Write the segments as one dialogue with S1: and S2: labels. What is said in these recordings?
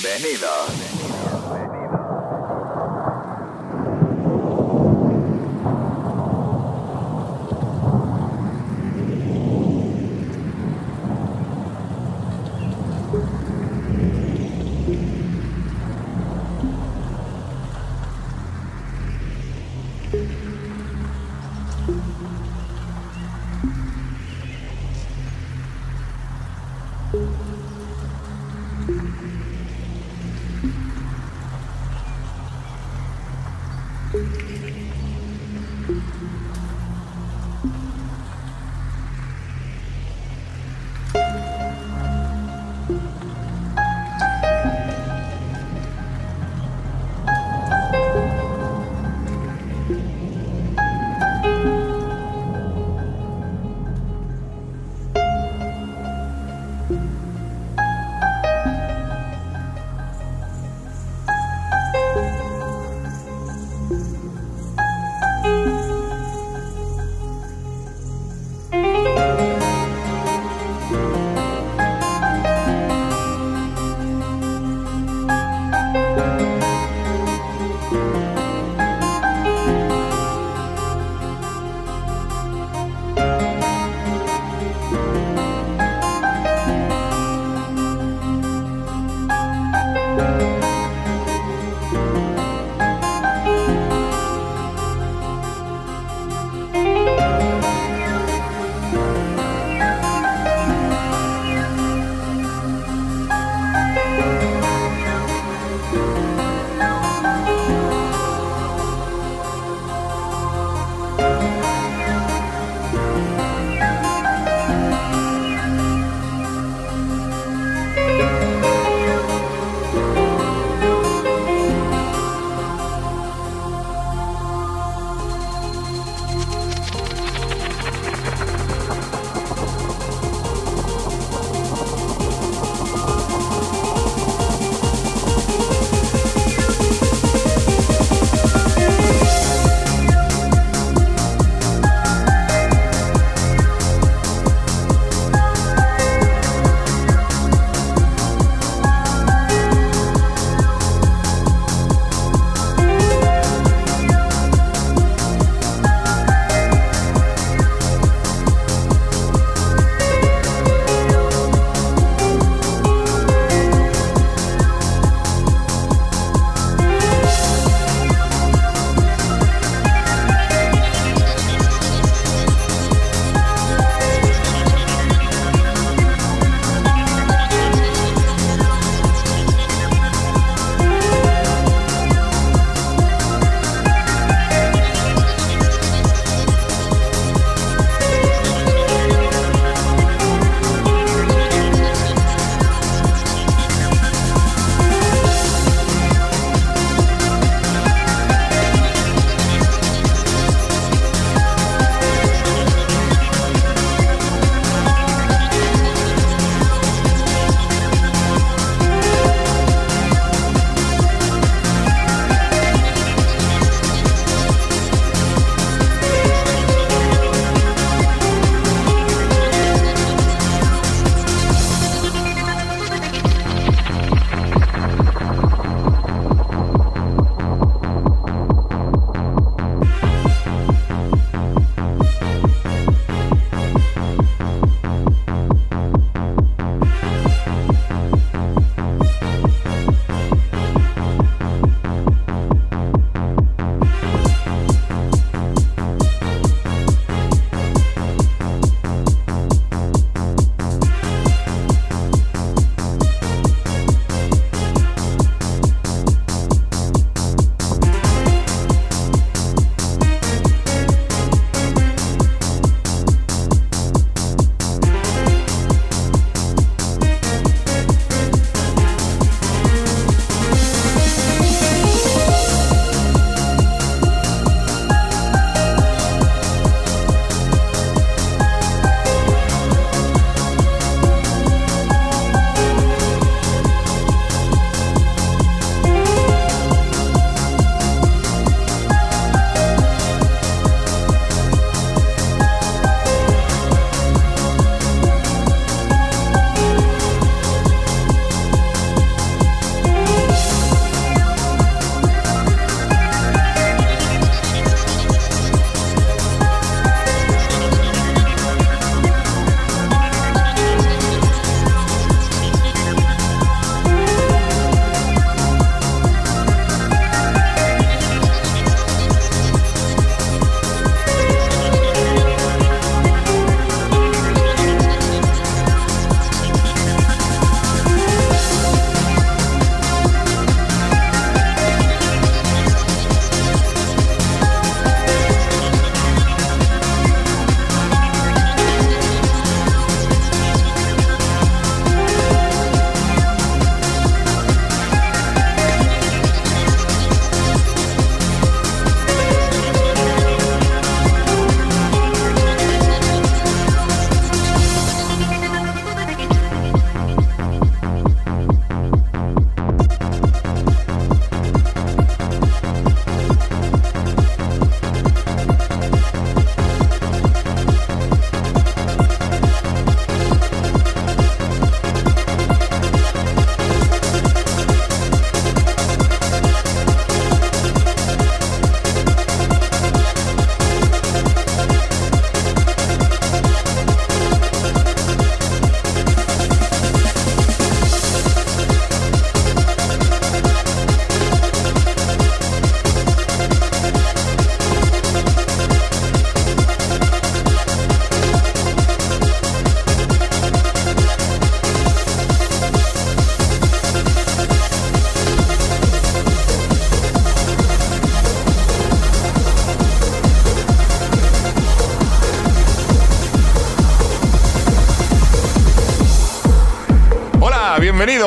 S1: Bienvenidos.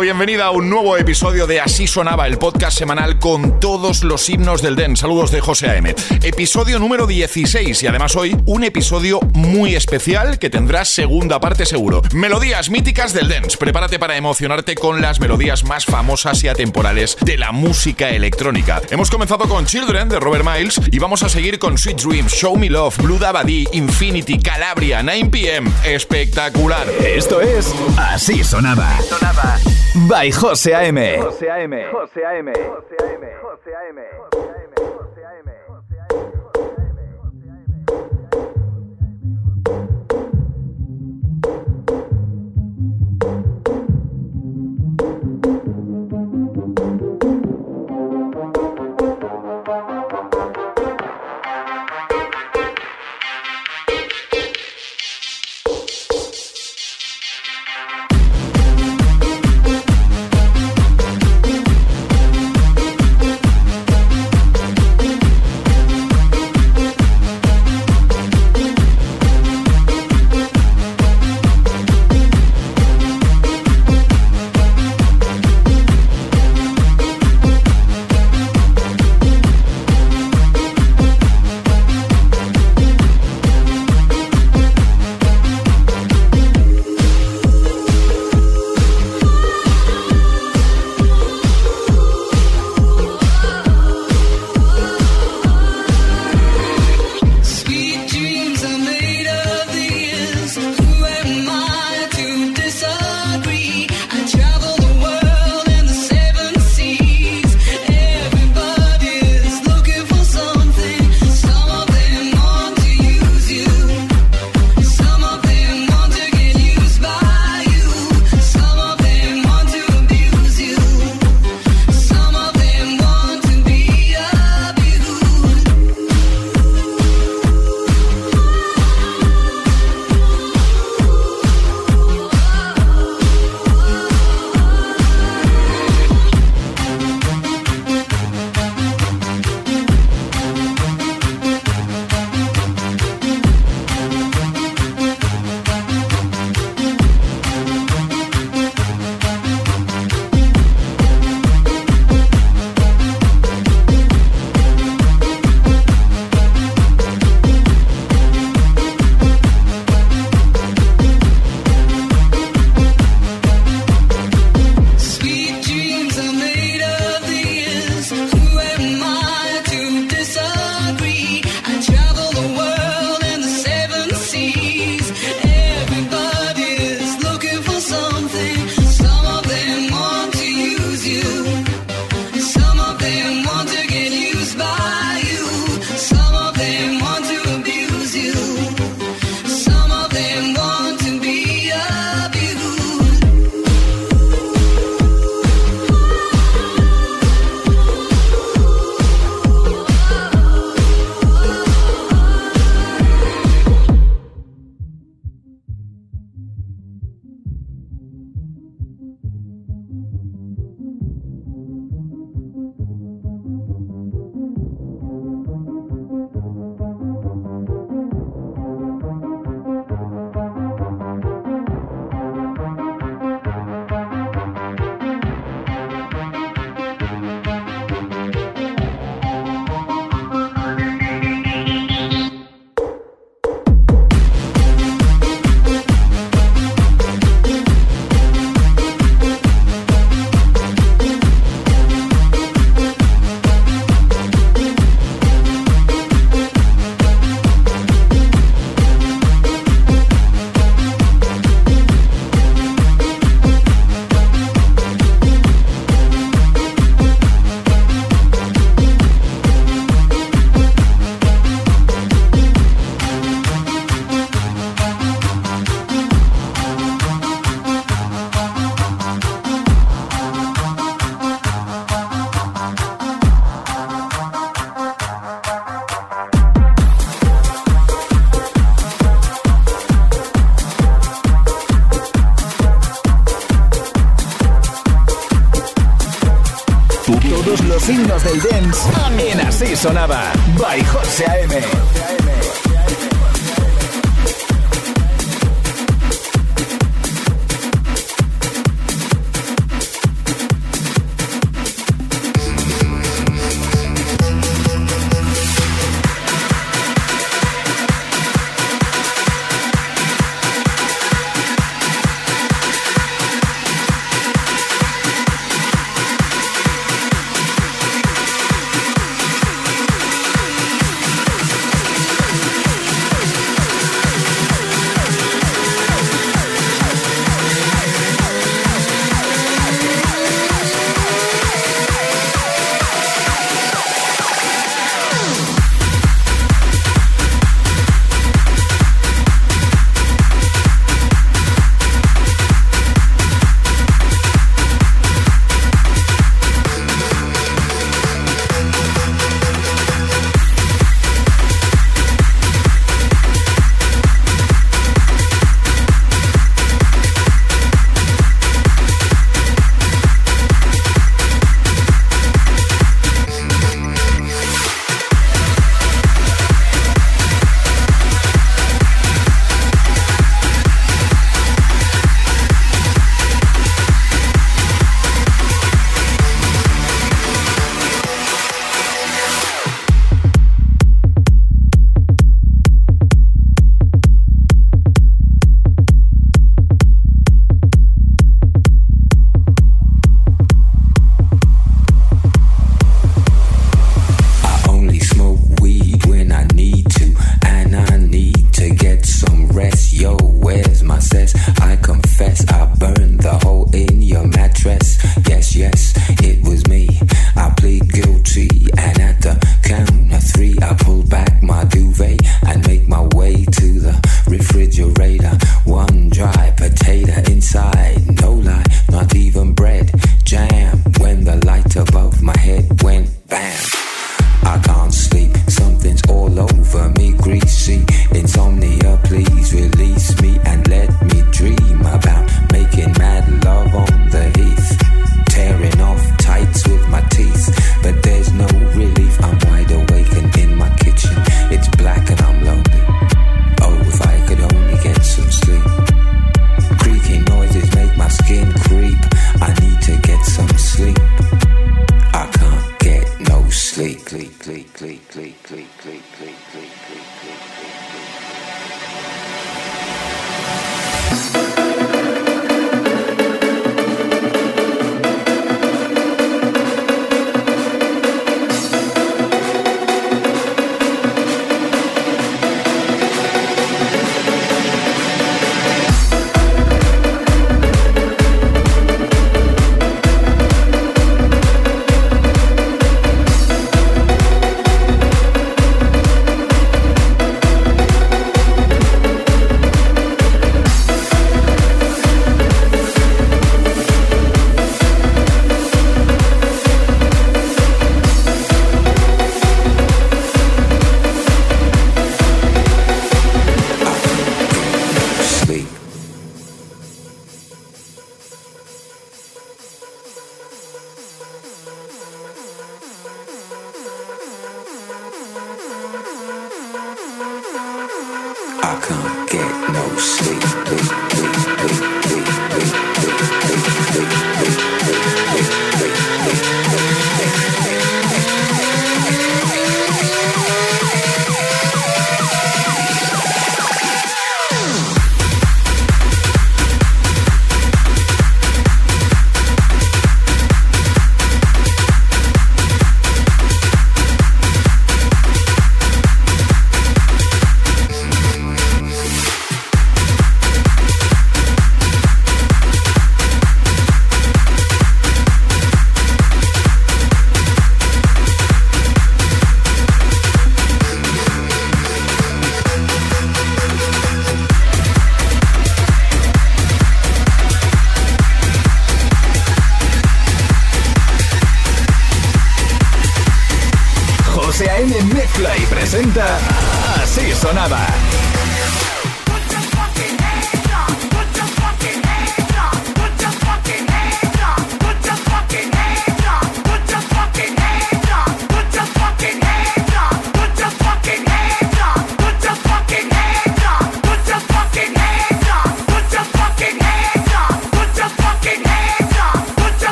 S2: Bienvenido, bienvenida a un nuevo episodio de Así Sonaba, el podcast semanal con todos los himnos del Den. Saludos de José A.M. Episodio número 16 y además hoy un episodio muy especial que tendrá segunda parte seguro. Melodías míticas del dance. Prepárate para emocionarte con las melodías más famosas y atemporales de la música electrónica. Hemos comenzado con Children de Robert Miles y vamos a seguir con Sweet Dreams, Show Me Love, Blue Dabadi, Infinity, Calabria, 9pm. Espectacular.
S3: Esto es Así Sonaba. By José A.M. José A.M. José A.M.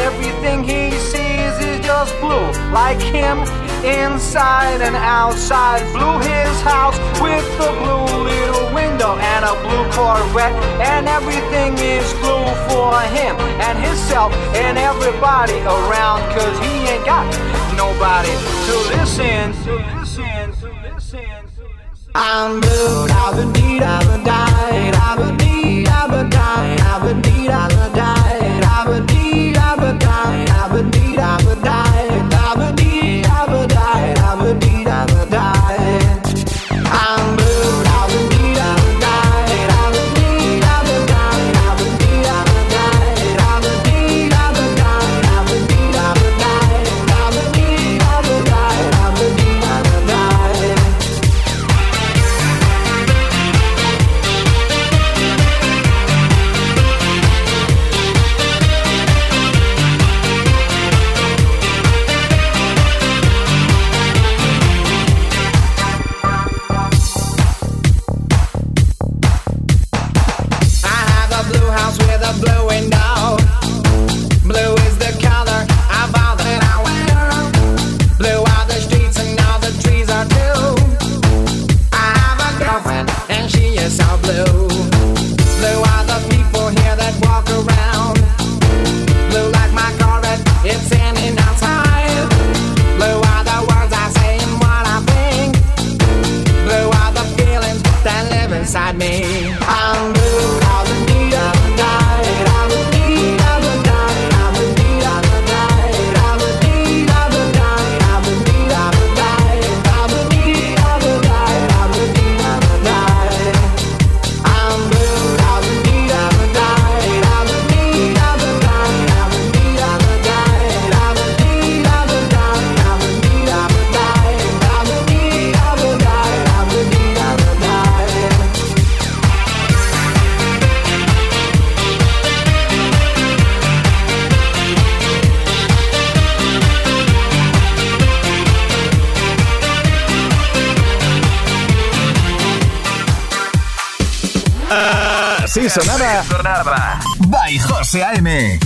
S4: everything he sees is just blue. Like him, inside and outside. Blue his house with the blue little window and a blue Corvette. And everything is blue for him and himself and everybody around. Cause he ain't got nobody to listen, to listen, to listen. To. I'm blue, I've been need, I've been died, I've been need, I've been died, I've been need, I've been died.
S1: Así sonaba. By José A.M.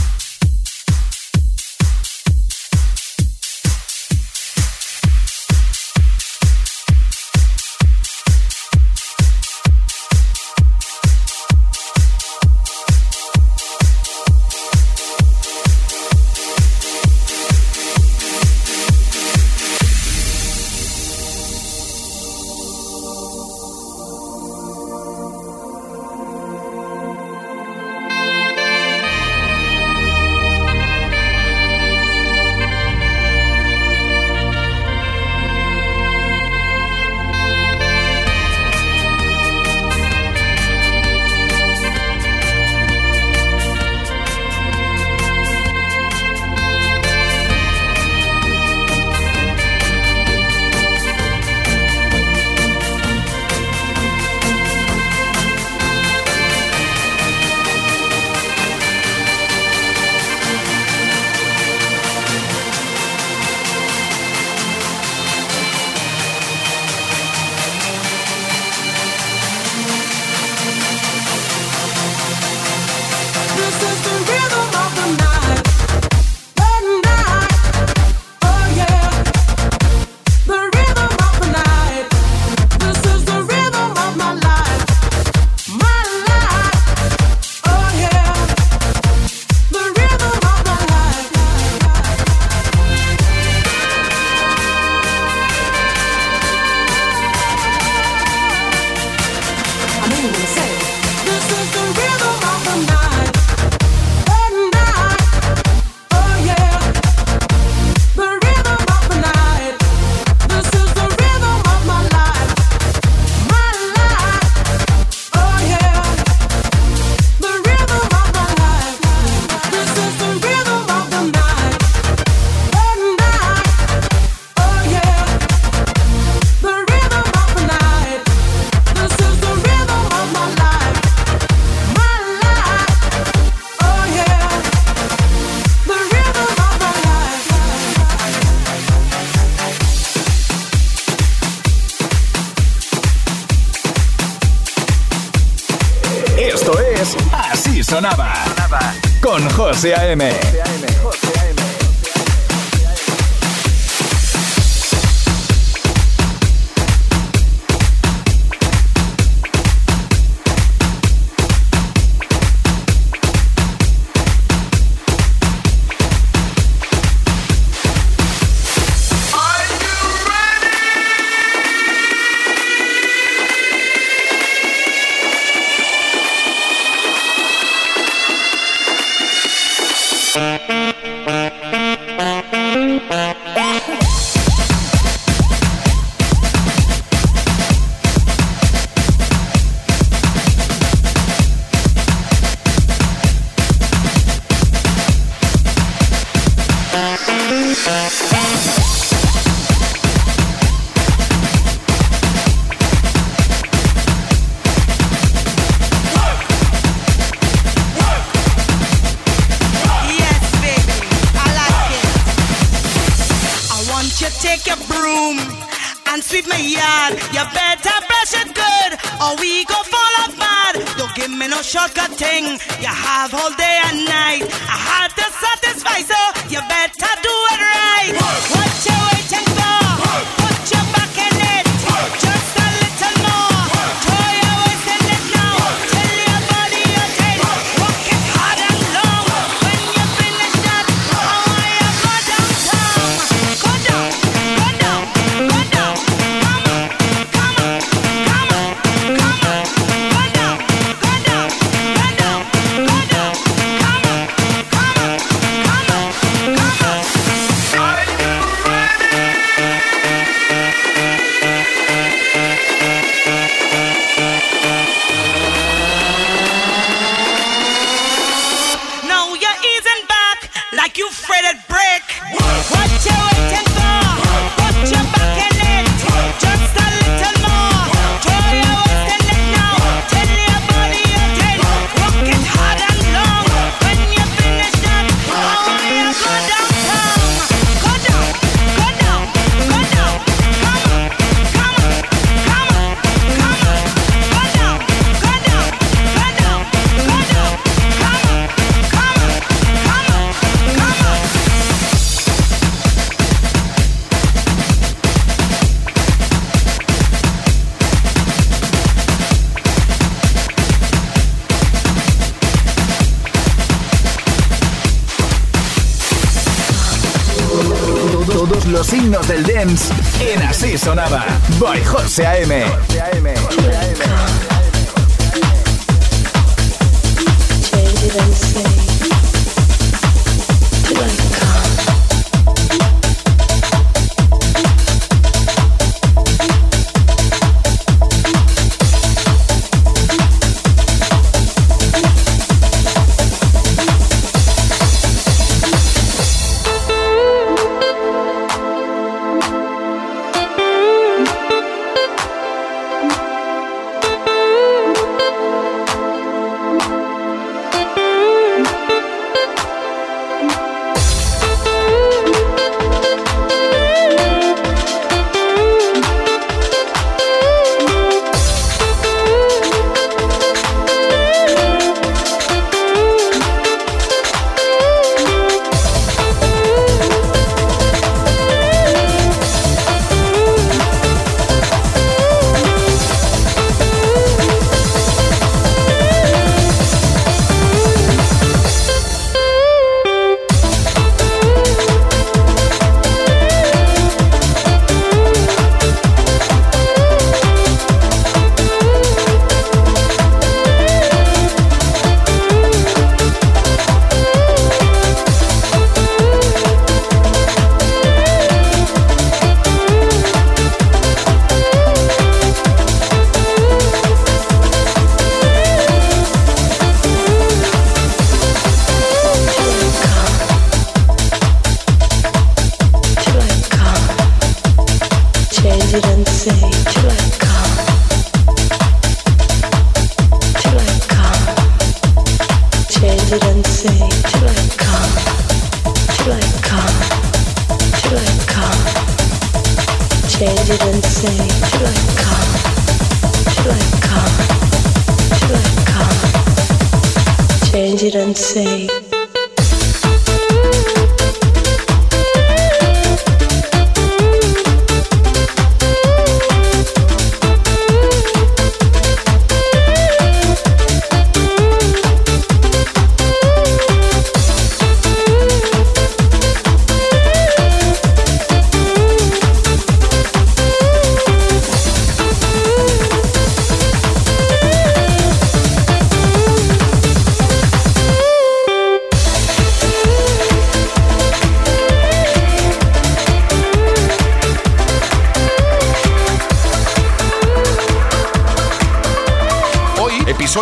S5: José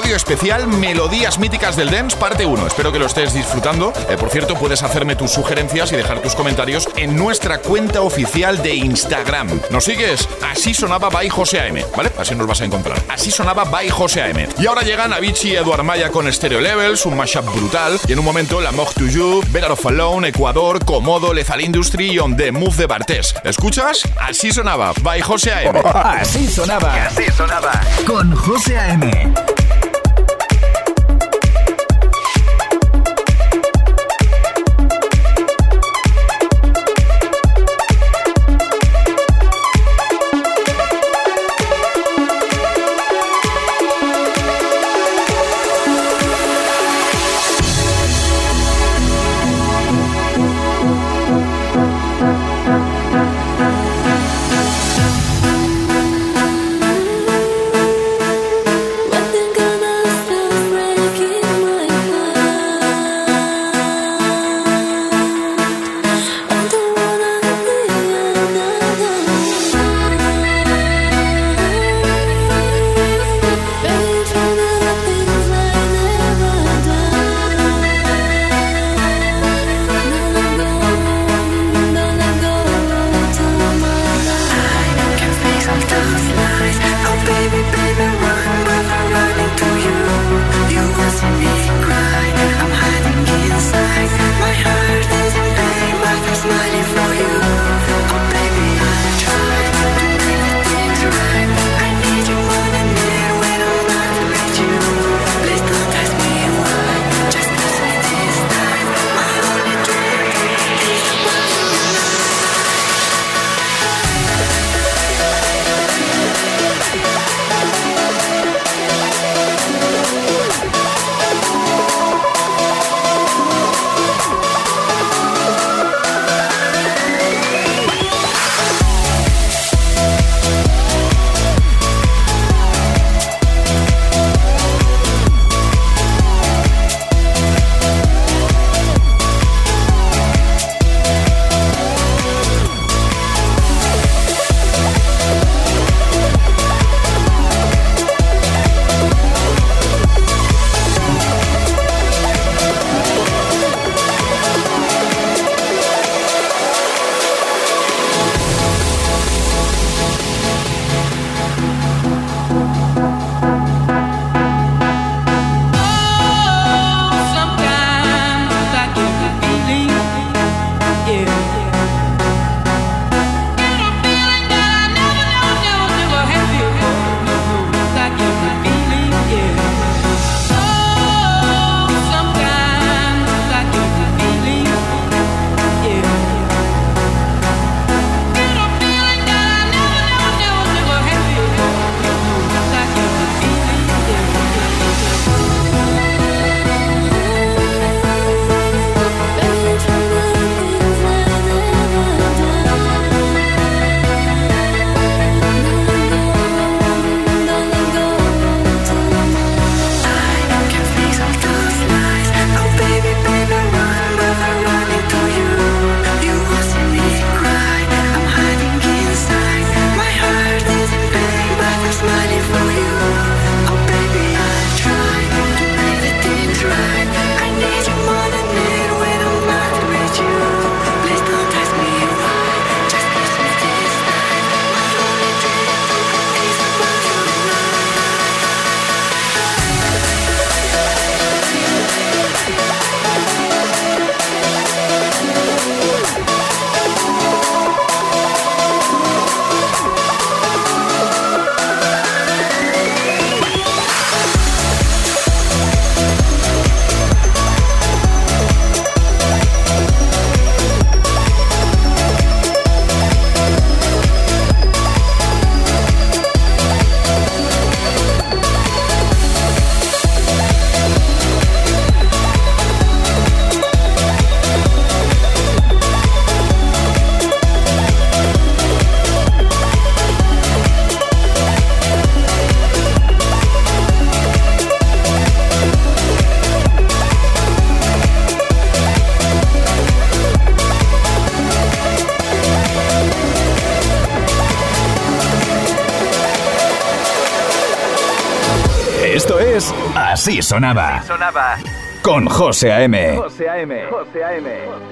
S2: especial Melodías Míticas del Dance, parte 1. Espero que lo estés disfrutando. Eh, por cierto, puedes hacerme tus sugerencias y dejar tus comentarios en nuestra cuenta oficial de Instagram. ¿Nos sigues? Así sonaba by José AM, ¿vale? Así nos vas a encontrar. Así sonaba by José AM. Y ahora llegan Avicii y Eduard Maya con Stereo Levels, un mashup brutal. Y en un momento, La Mog to You, Better of Alone, Ecuador, Comodo, Lethal Industry y On The Move de Bartés. ¿Escuchas? Así sonaba by José AM.
S1: Así sonaba.
S2: Así sonaba.
S1: Con José AM.
S6: Sonaba. Así sonaba. Con José A.M. José A.M. José A.M. José A.M.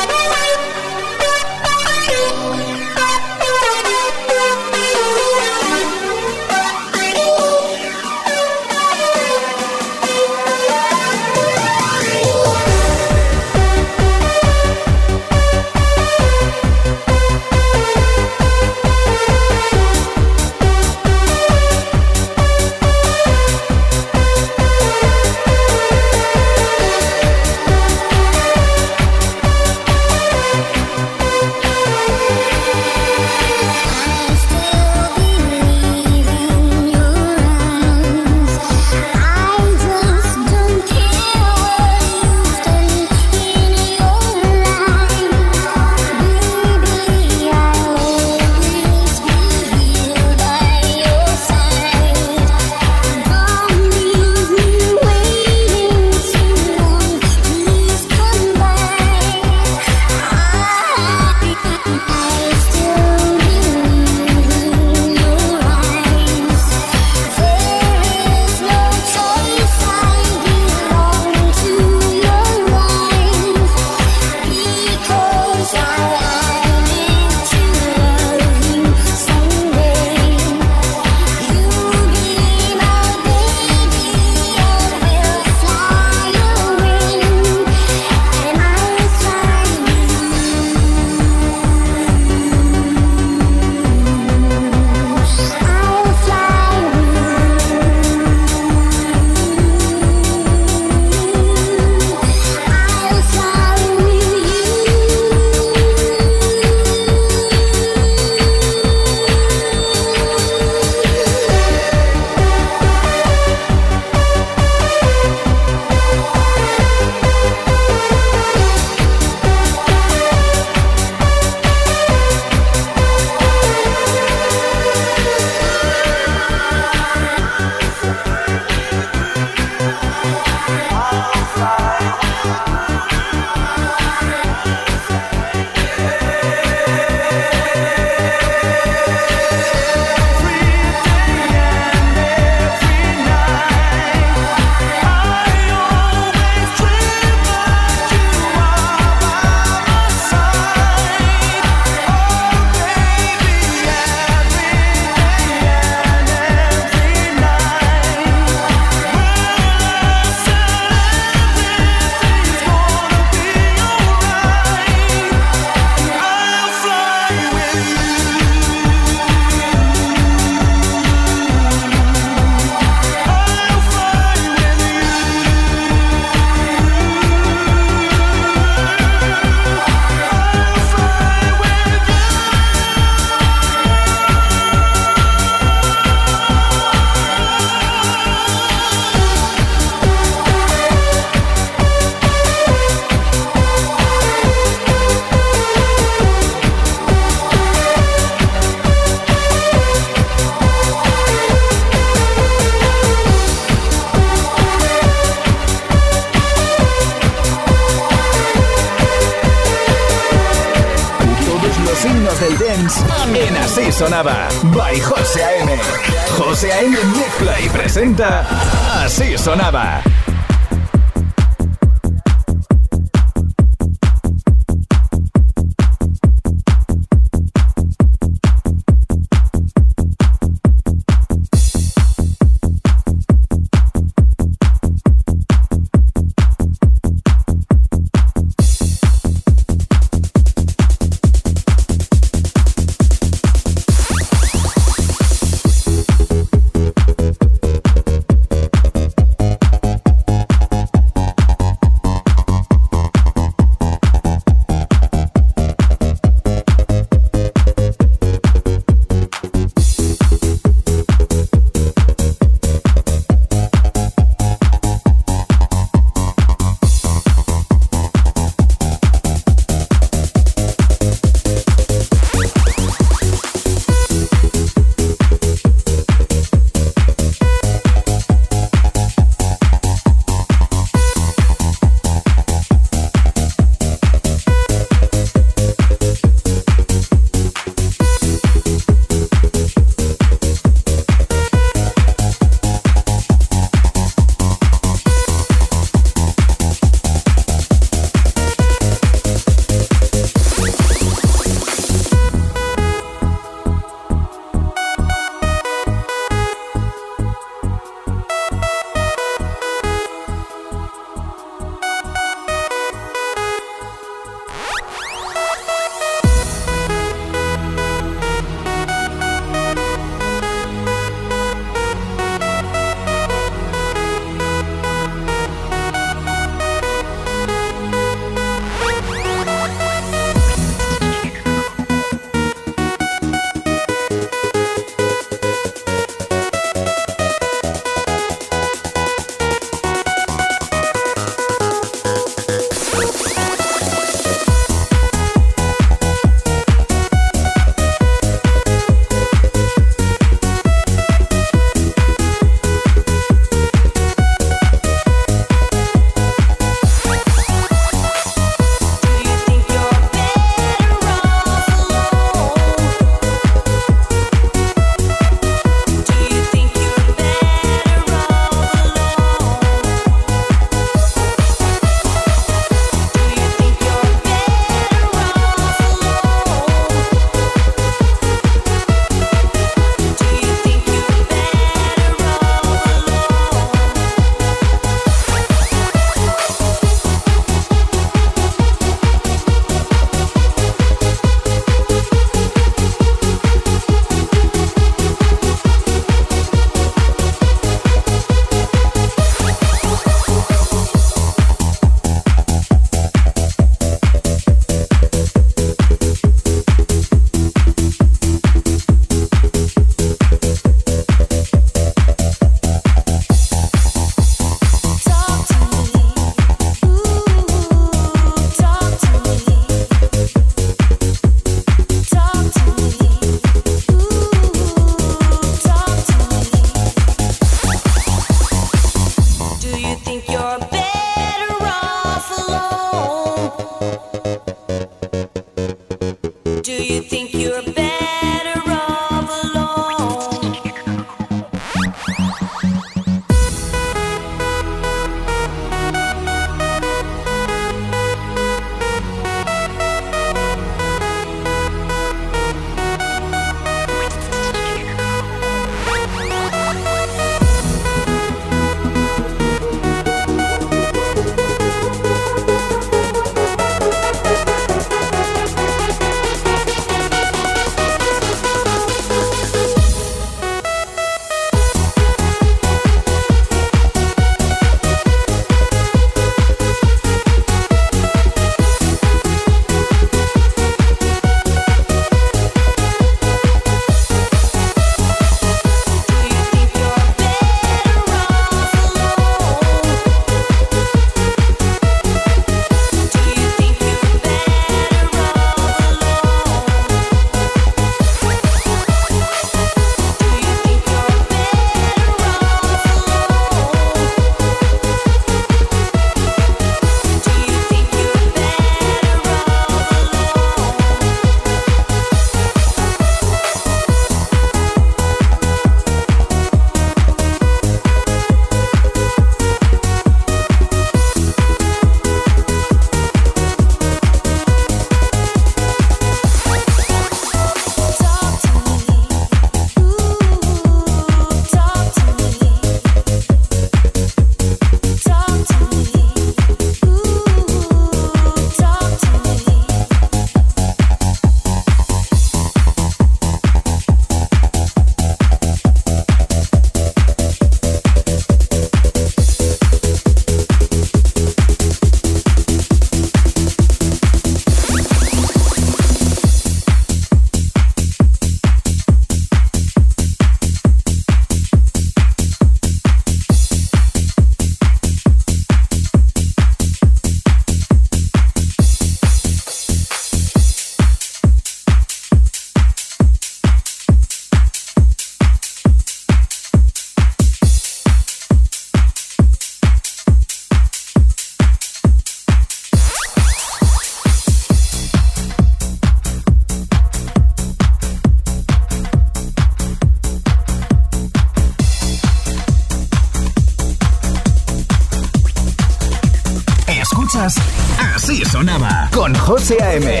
S1: con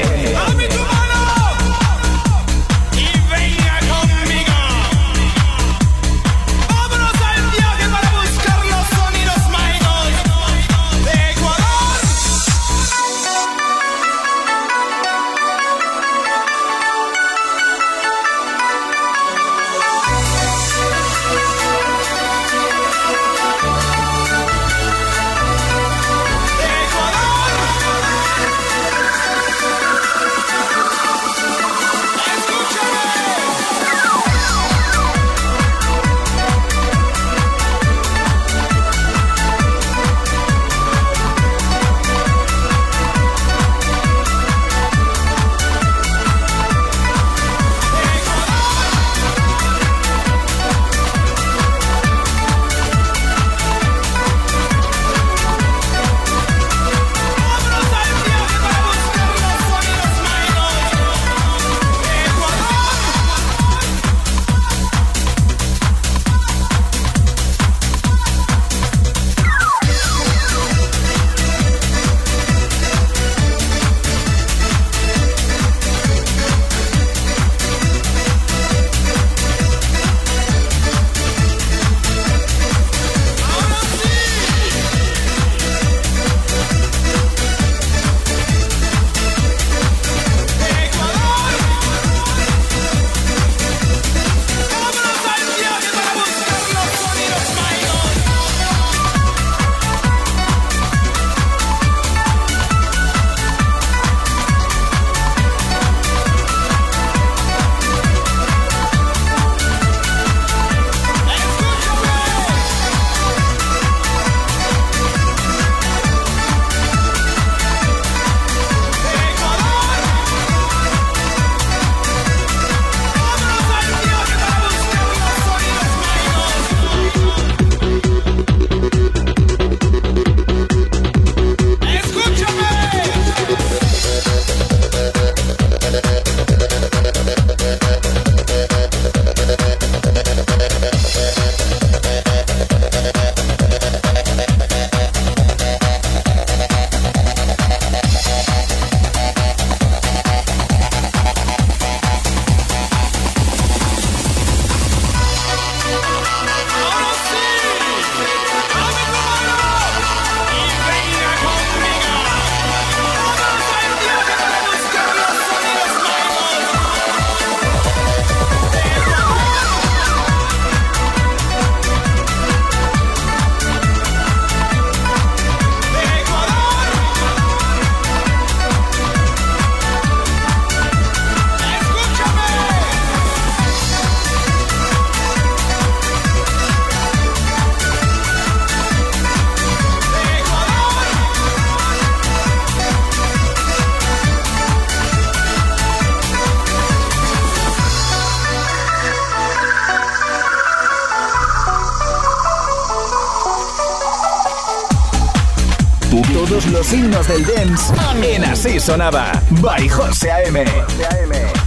S1: José A.M. signos del dance en Así Sonaba, by José A.M.
S7: José A.M.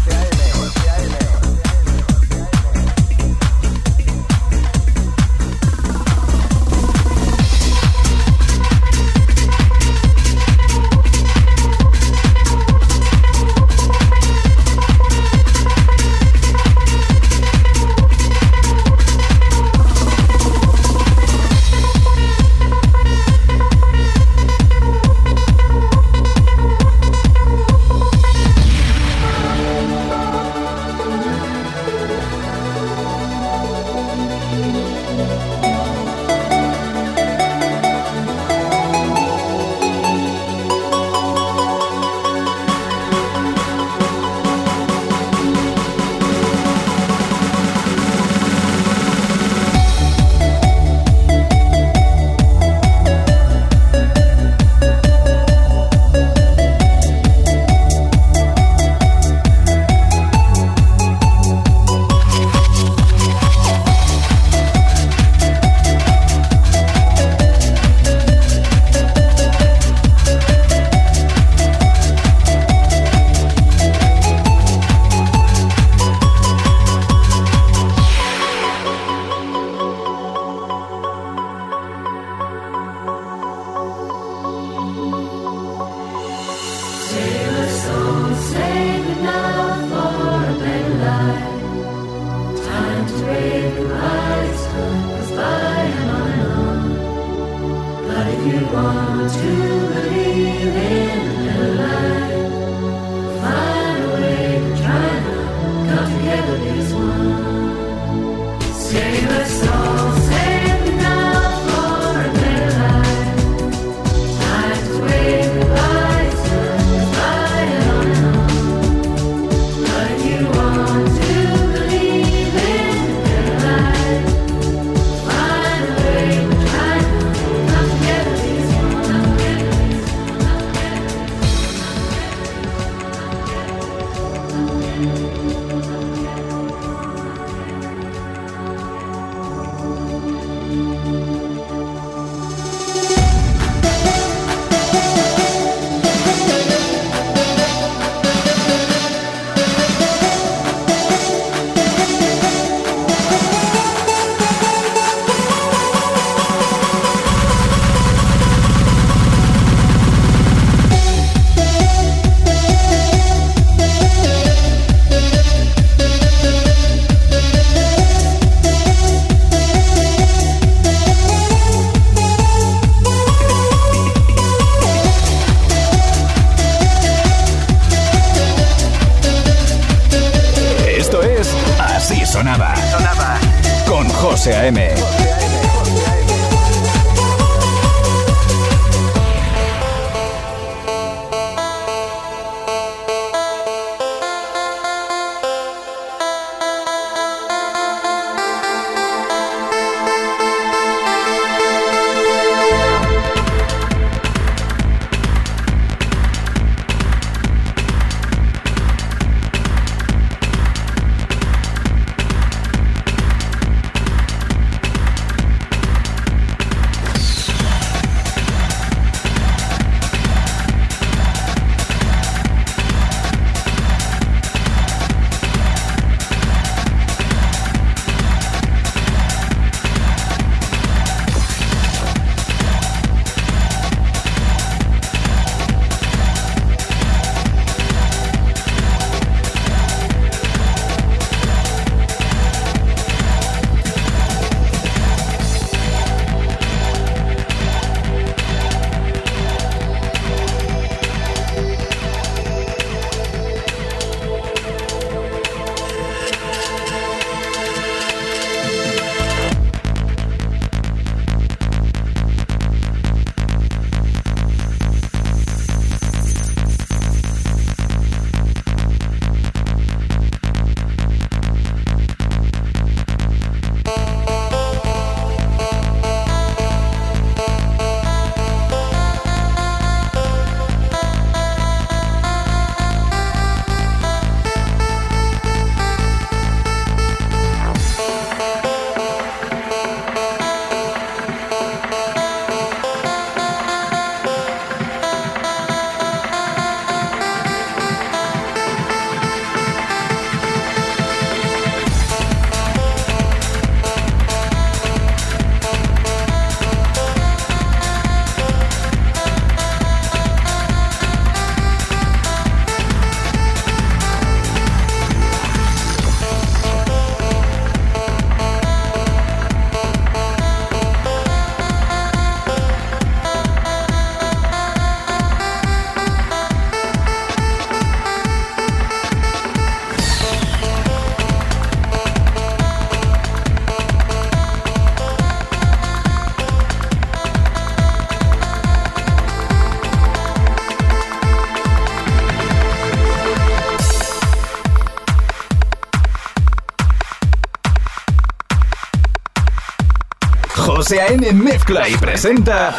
S7: mezcla y presenta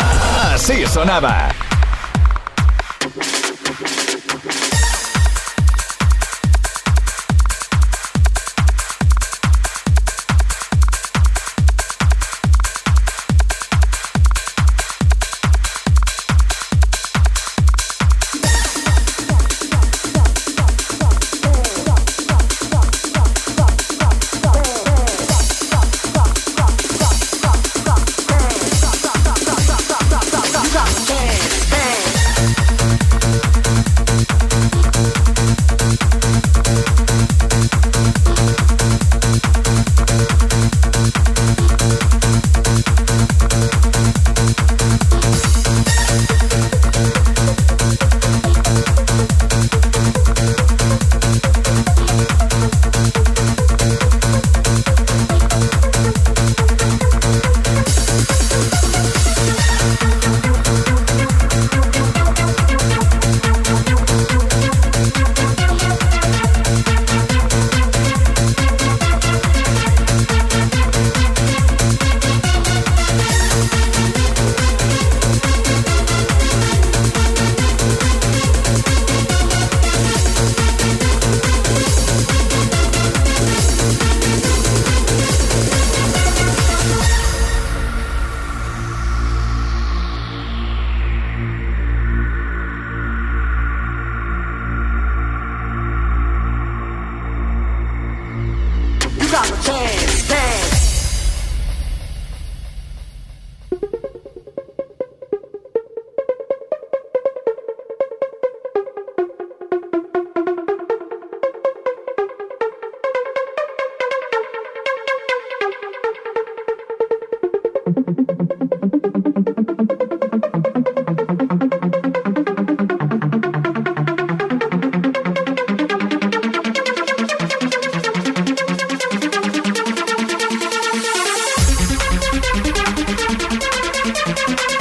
S7: Así Sonaba.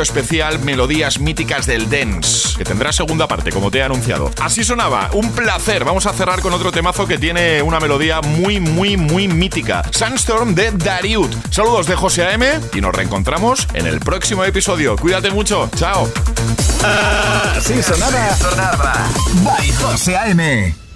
S2: episodio especial Melodías Míticas del Dance, que tendrá segunda parte, como te he anunciado. Así sonaba, un placer. Vamos a cerrar con otro temazo que tiene una melodía muy, muy, muy mítica. Sandstorm de Dariut. Saludos de José AM y nos reencontramos en el próximo episodio. Cuídate mucho. Chao.
S1: Así sonaba. Bye José AM.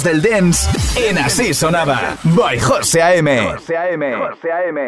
S1: Del dance en Así Sonaba. By José A.M. José A.M. José A.M.